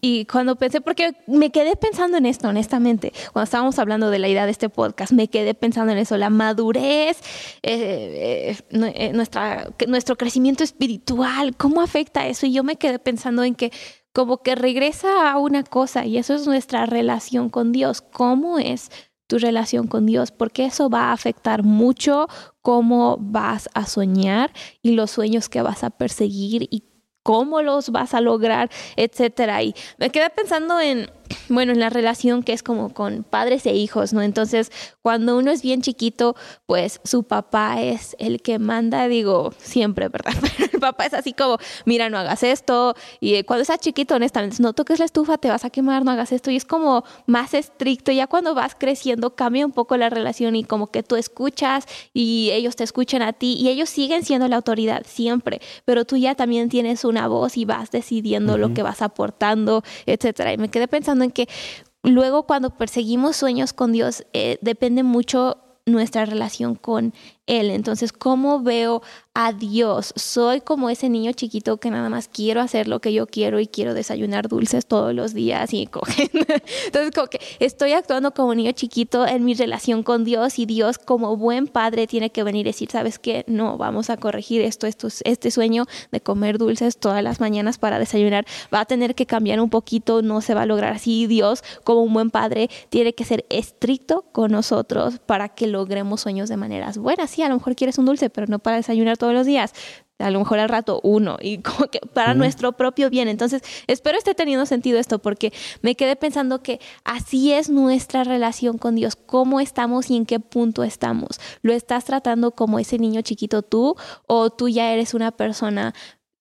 A: Y cuando pensé, porque me quedé pensando en esto, honestamente, cuando estábamos hablando de la idea de este podcast, me quedé pensando en eso, la madurez, eh, eh, eh, nuestra, nuestro crecimiento espiritual, cómo afecta eso. Y yo me quedé pensando en que como que regresa a una cosa y eso es nuestra relación con Dios. ¿Cómo es tu relación con Dios? Porque eso va a afectar mucho cómo vas a soñar y los sueños que vas a perseguir y cómo los vas a lograr, etcétera. Y me quedé pensando en bueno, en la relación que es como con padres e hijos, ¿no? Entonces, cuando uno es bien chiquito, pues su papá es el que manda, digo, siempre, ¿verdad? papá es así como, mira, no hagas esto. Y cuando estás chiquito, honestamente, no toques la estufa, te vas a quemar, no hagas esto. Y es como más estricto. Ya cuando vas creciendo, cambia un poco la relación y como que tú escuchas y ellos te escuchan a ti y ellos siguen siendo la autoridad siempre, pero tú ya también tienes una voz y vas decidiendo lo que vas aportando, etcétera. Y me quedé pensando en que luego cuando perseguimos sueños con Dios, eh, depende mucho nuestra relación con Él. Entonces, ¿cómo veo a Dios. Soy como ese niño chiquito que nada más quiero hacer lo que yo quiero y quiero desayunar dulces todos los días y cogen. Entonces, como que estoy actuando como niño chiquito en mi relación con Dios y Dios como buen padre tiene que venir y decir, ¿sabes qué? No, vamos a corregir esto, esto este sueño de comer dulces todas las mañanas para desayunar va a tener que cambiar un poquito, no se va a lograr así. Dios como un buen padre tiene que ser estricto con nosotros para que logremos sueños de maneras buenas. Sí, a lo mejor quieres un dulce, pero no para desayunar todos los días a lo mejor al rato uno y como que para nuestro propio bien. Entonces, espero esté teniendo sentido esto porque me quedé pensando que así es nuestra relación con Dios, cómo estamos y en qué punto estamos. ¿Lo estás tratando como ese niño chiquito tú o tú ya eres una persona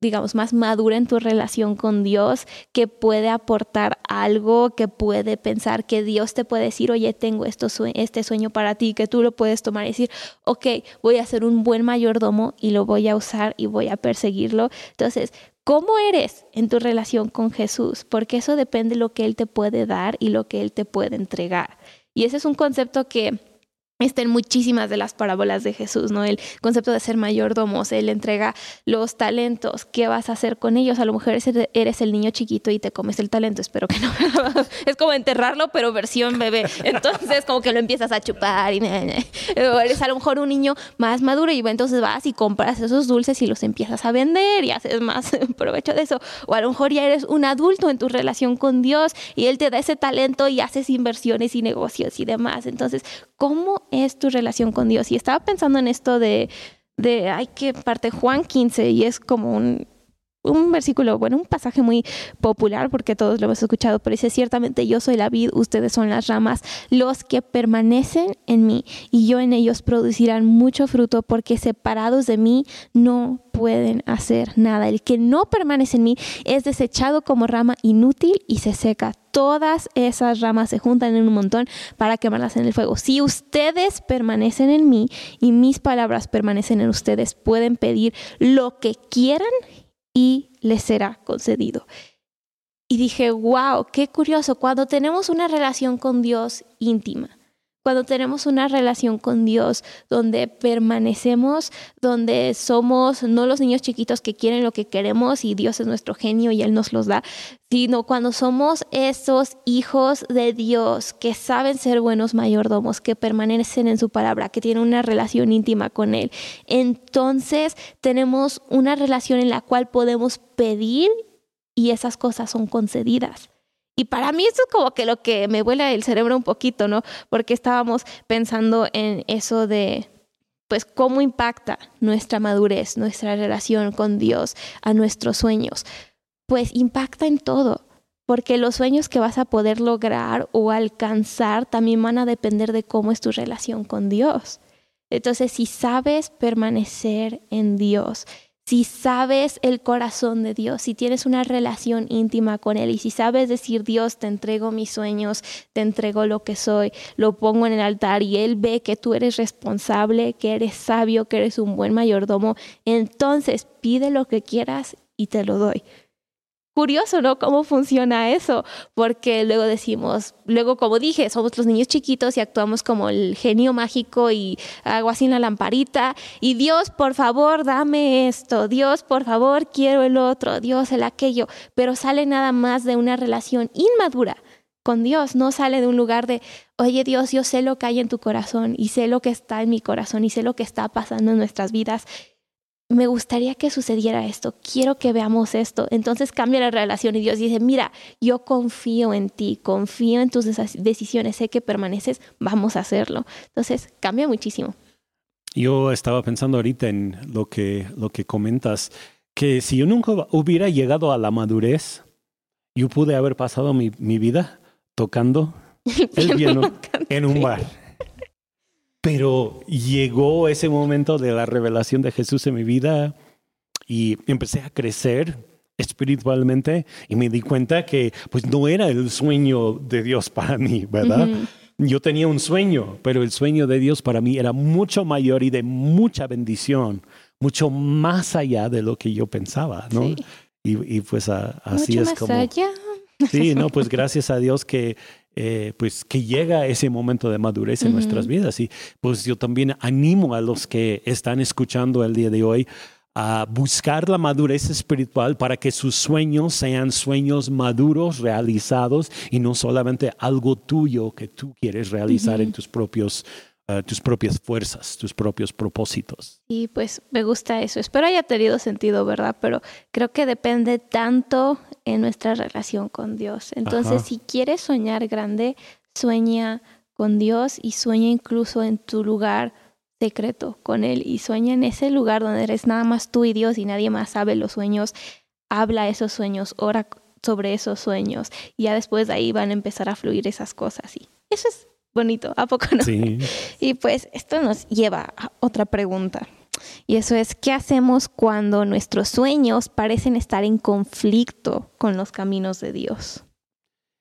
A: digamos, más madura en tu relación con Dios, que puede aportar algo, que puede pensar que Dios te puede decir, oye, tengo esto, este sueño para ti, que tú lo puedes tomar y decir, ok, voy a ser un buen mayordomo y lo voy a usar y voy a perseguirlo. Entonces, ¿Cómo eres en tu relación con Jesús? Porque eso depende de lo que Él te puede dar y lo que Él te puede entregar. Y ese es un concepto que está en muchísimas de las parábolas de Jesús, ¿no? El concepto de ser mayordomos, Él entrega los talentos, ¿qué vas a hacer con ellos? A lo mejor eres el niño chiquito y te comes el talento, espero que no. es como enterrarlo, pero versión bebé. Entonces, como que lo empiezas a chupar y o eres a lo mejor un niño más maduro y entonces vas y compras esos dulces y los empiezas a vender y haces más provecho de eso. O a lo mejor ya eres un adulto en tu relación con Dios y Él te da ese talento y haces inversiones y negocios y demás. Entonces, ¿cómo es tu relación con Dios? Y estaba pensando en esto de, de hay que parte Juan 15 y es como un, un versículo, bueno, un pasaje muy popular porque todos lo hemos escuchado, pero dice, ciertamente yo soy la vid, ustedes son las ramas, los que permanecen en mí y yo en ellos producirán mucho fruto porque separados de mí no pueden hacer nada. El que no permanece en mí es desechado como rama inútil y se seca. Todas esas ramas se juntan en un montón para quemarlas en el fuego. Si ustedes permanecen en mí y mis palabras permanecen en ustedes, pueden pedir lo que quieran y les será concedido. Y dije, wow, qué curioso, cuando tenemos una relación con Dios íntima, cuando tenemos una relación con Dios donde permanecemos, donde somos no los niños chiquitos que quieren lo que queremos y Dios es nuestro genio y Él nos los da, sino cuando somos esos hijos de Dios que saben ser buenos mayordomos, que permanecen en su palabra, que tienen una relación íntima con Él. Entonces tenemos una relación en la cual podemos pedir y esas cosas son concedidas. Y para mí eso es como que lo que me vuela el cerebro un poquito, ¿no? Porque estábamos pensando en eso de, pues, cómo impacta nuestra madurez, nuestra relación con Dios, a nuestros sueños. Pues impacta en todo. porque los sueños que vas a poder lograr o alcanzar también van a depender de cómo es tu relación con Dios. Entonces, si sabes permanecer en Dios, si sabes el corazón de Dios, si tienes una relación íntima con Él y si sabes decir, Dios, te entrego mis sueños, te entrego lo que soy, lo pongo en el altar y Él ve que tú eres responsable, que eres sabio, que eres un buen mayordomo, entonces pide lo que quieras y te lo doy curioso, ¿no? ¿Cómo funciona eso? Porque luego decimos, luego como dije, somos los niños chiquitos y actuamos como el genio mágico y hago así en la lamparita y Dios, por favor, dame esto, Dios, por favor, quiero el otro, Dios, el aquello, pero sale nada más de una relación inmadura con Dios, no sale de un lugar de, oye Dios, yo sé lo que hay en tu corazón y sé lo que está en mi corazón y sé lo que está pasando en nuestras vidas me gustaría que sucediera esto, quiero que veamos esto. Entonces cambia la relación y Dios dice, mira, yo confío en ti, confío en tus decisiones, sé que permaneces, vamos a hacerlo. Entonces cambia muchísimo.
B: Yo estaba pensando ahorita en lo que, lo que comentas, que si yo nunca hubiera llegado a la madurez, yo pude haber pasado mi, mi vida tocando el piano en un bar. Pero llegó ese momento de la revelación de Jesús en mi vida y empecé a crecer espiritualmente y me di cuenta que pues no era el sueño de Dios para mí, ¿verdad? Yo tenía un sueño, pero el sueño de Dios para mí era mucho mayor y de mucha bendición, mucho más allá de lo que yo pensaba, ¿no? Y, pues así es como... Allá. Sí, no, pues gracias a Dios que eh, pues que llega ese momento de madurez en nuestras vidas. Y pues yo también animo a los que están escuchando el día de hoy a buscar la madurez espiritual para que sus sueños sean sueños maduros, realizados y no solamente algo tuyo que tú quieres realizar en tus propios eh, tus propias fuerzas, tus propios propósitos.
A: Y pues me gusta eso. Espero haya tenido sentido, ¿verdad? Pero creo que depende tanto en nuestra relación con Dios. Entonces, si quieres soñar grande, sueña con Dios y sueña incluso en tu lugar secreto con Él y sueña en ese lugar donde eres nada más tú y Dios y nadie más sabe los sueños. Habla esos sueños, ora sobre esos sueños y ya después de ahí van a empezar a fluir esas cosas. Y eso es bonito, ¿a poco no? Sí. Y pues esto nos lleva a otra pregunta. Y eso es, ¿qué hacemos cuando nuestros sueños parecen estar en conflicto con los caminos de Dios?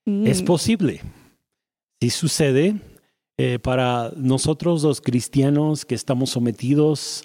B: Mm. Es posible. Si sucede, eh, para nosotros los cristianos que estamos sometidos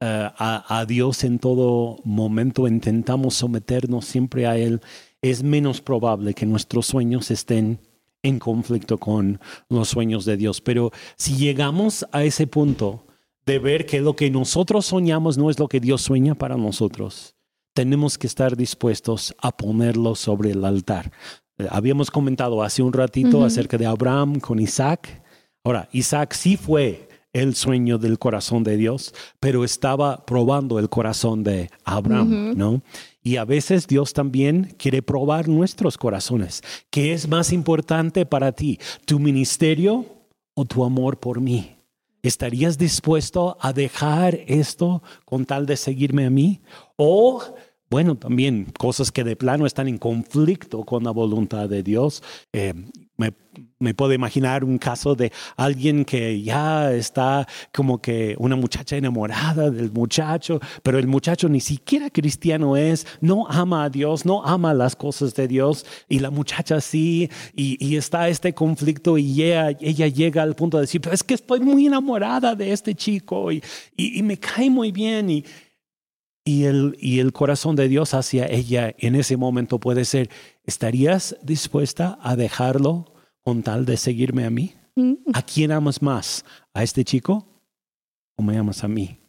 B: eh, a, a Dios en todo momento, intentamos someternos siempre a Él, es menos probable que nuestros sueños estén en conflicto con los sueños de Dios. Pero si llegamos a ese punto de ver que lo que nosotros soñamos no es lo que Dios sueña para nosotros, tenemos que estar dispuestos a ponerlo sobre el altar. Eh, habíamos comentado hace un ratito acerca de Abraham con Isaac. Ahora, Isaac sí fue el sueño del corazón de Dios, pero estaba probando el corazón de Abraham, ¿no? Y a veces Dios también quiere probar nuestros corazones. ¿Qué es más importante para ti? ¿Tu ministerio o tu amor por mí? ¿Estarías dispuesto a dejar esto con tal de seguirme a mí? O, bueno, también cosas que de plano están en conflicto con la voluntad de Dios. Eh, me, me, puedo imaginar un caso de alguien que ya está como que una muchacha enamorada del muchacho, pero el muchacho ni siquiera cristiano es, no ama a Dios, no ama las cosas de Dios, y la muchacha sí, y, está este conflicto y ella, ella, llega al punto de decir, pero es que estoy muy enamorada de este chico y, y, y me cae muy bien y, y el, y el corazón de Dios hacia ella en ese momento puede ser, ¿estarías dispuesta a dejarlo con tal de seguirme a mí? ¿A quién amas más? ¿A este chico o me amas a mí?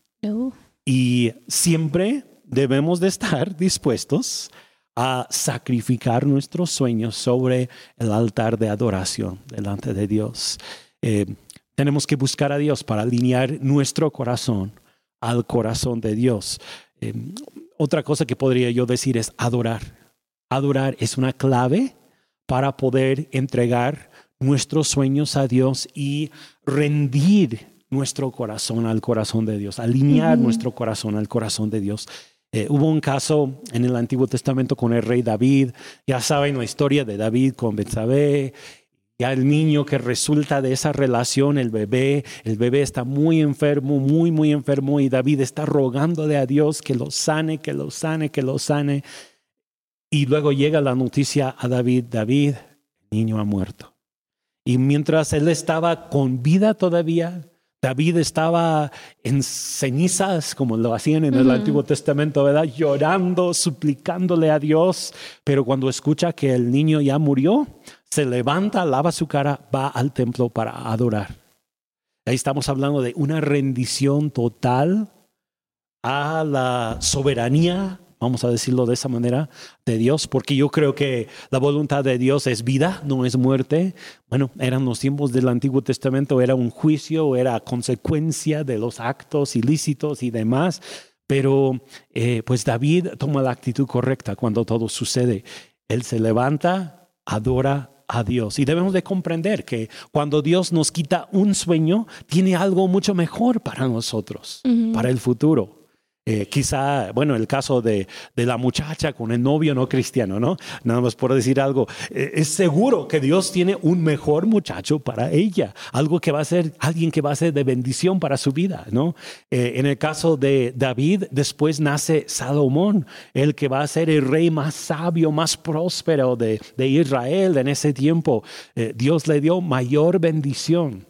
B: Y siempre debemos de estar dispuestos a sacrificar nuestros sueños sobre el altar de adoración delante de Dios. Eh, tenemos que buscar a Dios para alinear nuestro corazón al corazón de Dios. Em, otra cosa que podría yo decir es adorar. Adorar es una clave para poder entregar nuestros sueños a Dios y rendir nuestro corazón al corazón de Dios, alinear nuestro corazón al corazón de Dios. Eh, hubo un caso en el Antiguo Testamento con el rey David, ya saben la historia de David con Betsabé, ya el niño que resulta de esa relación, el bebé, el bebé está muy enfermo, muy, muy enfermo y David está rogándole a Dios que lo sane, que lo sane, que lo sane. Y luego llega la noticia a David, David, el niño ha muerto. Y mientras él estaba con vida todavía, David estaba en cenizas, como lo hacían en el Antiguo Testamento, ¿verdad? Llorando, suplicándole a Dios, pero cuando escucha que el niño ya murió, se levanta, lava su cara, va al templo para adorar. Ahí estamos hablando de una rendición total a la soberanía, vamos a decirlo de esa manera, de Dios, porque yo creo que la voluntad de Dios es vida, no es muerte. Bueno, eran los tiempos del Antiguo Testamento, era un juicio, era consecuencia de los actos ilícitos y demás, pero eh, pues David toma la actitud correcta cuando todo sucede. Él se levanta, adora a Dios. Y debemos de comprender que cuando Dios nos quita un sueño, tiene algo mucho mejor para nosotros, para el futuro. Eh, quizá, bueno, el caso de, de, la muchacha con el novio no cristiano, ¿no? Nada más por decir algo, eh, es seguro que Dios tiene un mejor muchacho para ella, algo que va a ser, alguien que va a ser de bendición para su vida, ¿no? Eh, en el caso de David, después nace Salomón, el que va a ser el rey más sabio, más próspero de, de Israel en ese tiempo. Dios le dio mayor bendición.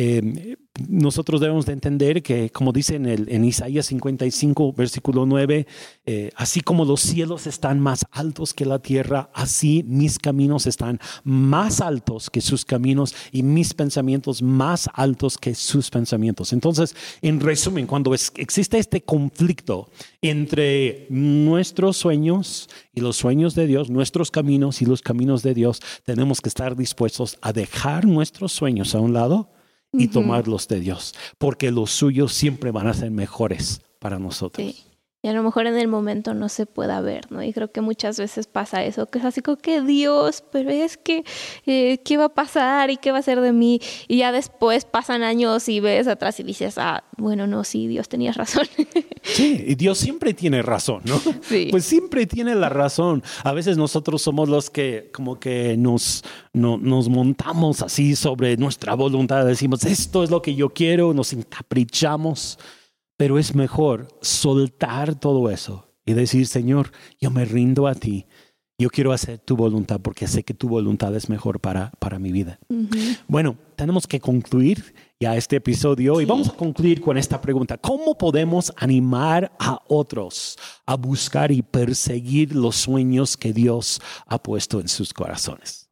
B: Eh, nosotros debemos de entender que, como dice en, el, en Isaías 55, versículo 9, eh, así como los cielos están más altos que la tierra, así mis caminos están más altos que sus caminos y mis pensamientos más altos que sus pensamientos. Entonces, en resumen, cuando existe este conflicto entre nuestros sueños y los sueños de Dios, nuestros caminos y los caminos de Dios, tenemos que estar dispuestos a dejar nuestros sueños a un lado y tomarlos de Dios, porque los suyos siempre van a ser mejores para nosotros.
A: Y a lo mejor en el momento no se pueda ver, ¿no? Y creo que muchas veces pasa eso, que es así como que Dios, pero es que, eh, ¿qué va a pasar y qué va a ser de mí? Y ya después pasan años y ves atrás y dices, ah, bueno, no, sí, Dios tenía razón.
B: Sí, y Dios siempre tiene razón, ¿no? Sí. Pues siempre tiene la razón. A veces nosotros somos los que como que nos, no, nos montamos así sobre nuestra voluntad, decimos, esto es lo que yo quiero, nos encaprichamos. Pero es mejor soltar todo eso y decir, Señor, yo me rindo a ti. Yo quiero hacer tu voluntad porque sé que tu voluntad es mejor para, para mi vida. Bueno, tenemos que concluir ya este episodio y vamos a concluir con esta pregunta. ¿Cómo podemos animar a otros a buscar y perseguir los sueños que Dios ha puesto en sus corazones?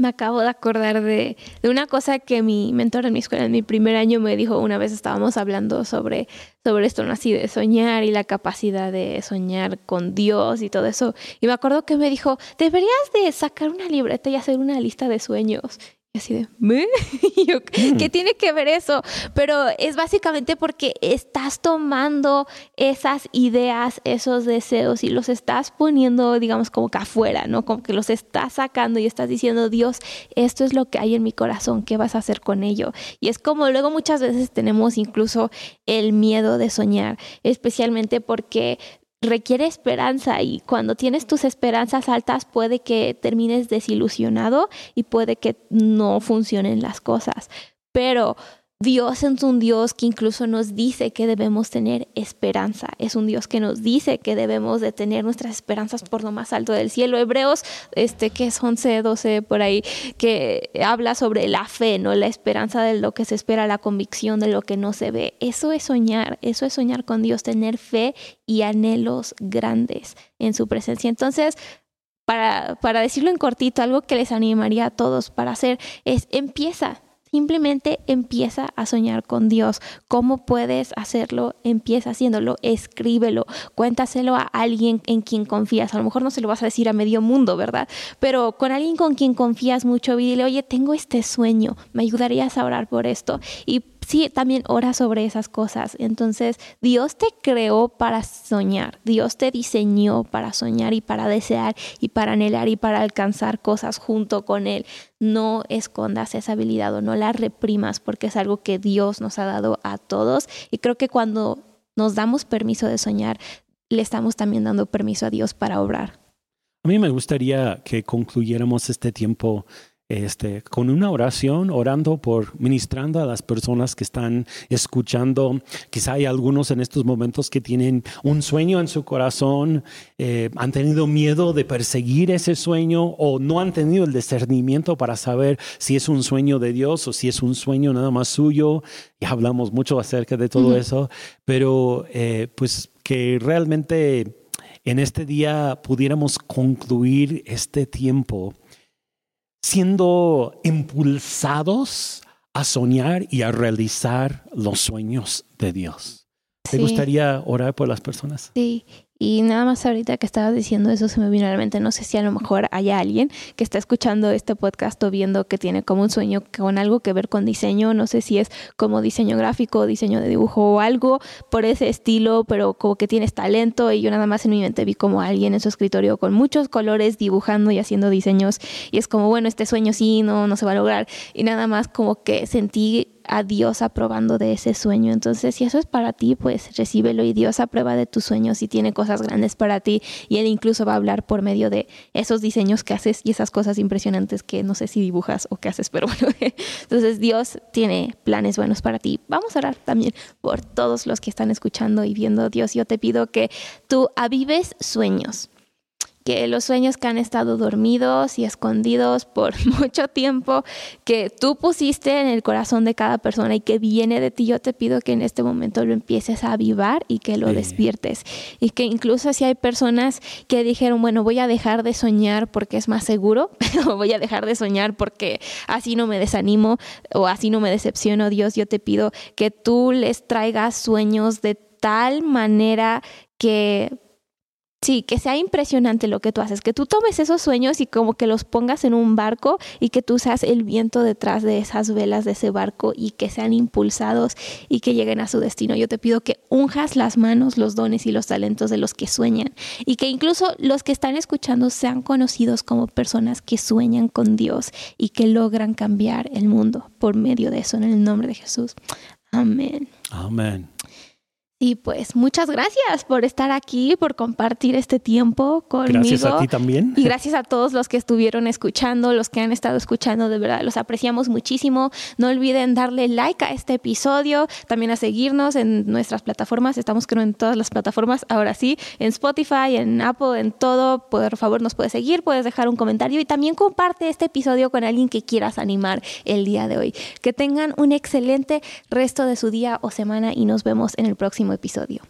A: Me acabo de acordar de, una cosa que mi mentor en mi escuela en mi primer año me dijo. Una vez estábamos hablando sobre, sobre esto, ¿no? así de soñar y la capacidad de soñar con Dios y todo eso. Y me acuerdo que me dijo, deberías de sacar una libreta y hacer una lista de sueños así de, ¿qué mm. tiene que ver eso? Pero es básicamente porque estás tomando esas ideas, esos deseos y los estás poniendo, digamos, como que afuera, ¿no? Como que los estás sacando y estás diciendo, Dios, esto es lo que hay en mi corazón, ¿qué vas a hacer con ello? Y es como luego muchas veces tenemos incluso el miedo de soñar, especialmente porque requiere esperanza y cuando tienes tus esperanzas altas puede que termines desilusionado y puede que no funcionen las cosas. Pero Dios es un Dios que incluso nos dice que debemos tener esperanza. Es un Dios que nos dice que debemos de tener nuestras esperanzas por lo más alto del cielo. Hebreos, este, que es 11, 12 por ahí, que habla sobre la fe, ¿no? La esperanza de lo que se espera, la convicción de lo que no se ve. Eso es soñar, eso es soñar con Dios, tener fe y anhelos grandes en su presencia. Entonces, para, para decirlo en cortito, algo que les animaría a todos para hacer es empieza, Simplemente empieza a soñar con Dios. ¿Cómo puedes hacerlo? Empieza haciéndolo, escríbelo, cuéntaselo a alguien en quien confías. A lo mejor no se lo vas a decir a medio mundo, ¿verdad? Pero con alguien con quien confías mucho, dile, oye, tengo este sueño, ¿me ayudarías a orar por esto? Y sí, también ora sobre esas cosas. Entonces, Dios te creó para soñar, Dios te diseñó para soñar y para desear y para anhelar y para alcanzar cosas junto con Él. No escondas esa habilidad o no la reprimas porque es algo que Dios nos ha dado a todos. Y creo que cuando nos damos permiso de soñar, le estamos también dando permiso a Dios para obrar.
B: A mí me gustaría que concluyéramos este tiempo este, con una oración, orando por, ministrando a las personas que están escuchando. Quizá hay algunos en estos momentos que tienen un sueño en su corazón, eh, han tenido miedo de perseguir ese sueño o no han tenido el discernimiento para saber si es un sueño de Dios o si es un sueño nada más suyo. Ya hablamos mucho acerca de todo eso, pero eh, pues que realmente en este día pudiéramos concluir este tiempo siendo impulsados a soñar y a realizar los sueños de Dios. ¿Te gustaría orar por las personas?
A: Sí, y nada más ahorita que estabas diciendo eso se me vino a la mente, no sé si a lo mejor hay alguien que está escuchando este podcast o viendo que tiene como un sueño con algo que ver con diseño, no sé si es como diseño gráfico, diseño de dibujo o algo por ese estilo, pero como que tienes talento y yo nada más en mi mente vi como alguien en su escritorio con muchos colores dibujando y haciendo diseños y es como, bueno, este sueño sí, no, no se va a lograr y nada más como que sentí a Dios aprobando de ese sueño. Entonces, si eso es para ti, pues recíbelo y Dios aprueba de tus sueños y tiene cosas grandes para ti y Él incluso va a hablar por medio de esos diseños que haces y esas cosas impresionantes que no sé si dibujas o qué haces, pero bueno, entonces Dios tiene planes buenos para ti. Vamos a orar también por todos los que están escuchando y viendo. Dios, yo te pido que tú avives sueños que los sueños que han estado dormidos y escondidos por mucho tiempo, que tú pusiste en el corazón de cada persona y que viene de ti, yo te pido que en este momento lo empieces a avivar y que lo despiertes. Y que incluso si hay personas que dijeron, bueno, voy a dejar de soñar porque es más seguro, o voy a dejar de soñar porque así no me desanimo o así no me decepciono, Dios, yo te pido que tú les traigas sueños de tal manera que Sí, que sea impresionante lo que tú haces, que tú tomes esos sueños y como que los pongas en un barco y que tú seas el viento detrás de esas velas de ese barco y que sean impulsados y que lleguen a su destino. Yo te pido que unjas las manos, los dones y los talentos de los que sueñan y que incluso los que están escuchando sean conocidos como personas que sueñan con Dios y que logran cambiar el mundo por medio de eso en el nombre de Jesús. Amén.
B: Amén.
A: Y pues muchas gracias por estar aquí, por compartir este tiempo conmigo.
B: Gracias a ti también.
A: Y gracias a todos los que estuvieron escuchando, los que han estado escuchando, de verdad, los apreciamos muchísimo. No olviden darle like a este episodio, también a seguirnos en nuestras plataformas. Estamos creo en todas las plataformas, ahora sí, en Spotify, en Apple, en todo. Por favor, nos puedes seguir, puedes dejar un comentario y también comparte este episodio con alguien que quieras animar el día de hoy. Que tengan un excelente resto de su día o semana y nos vemos en el episodio.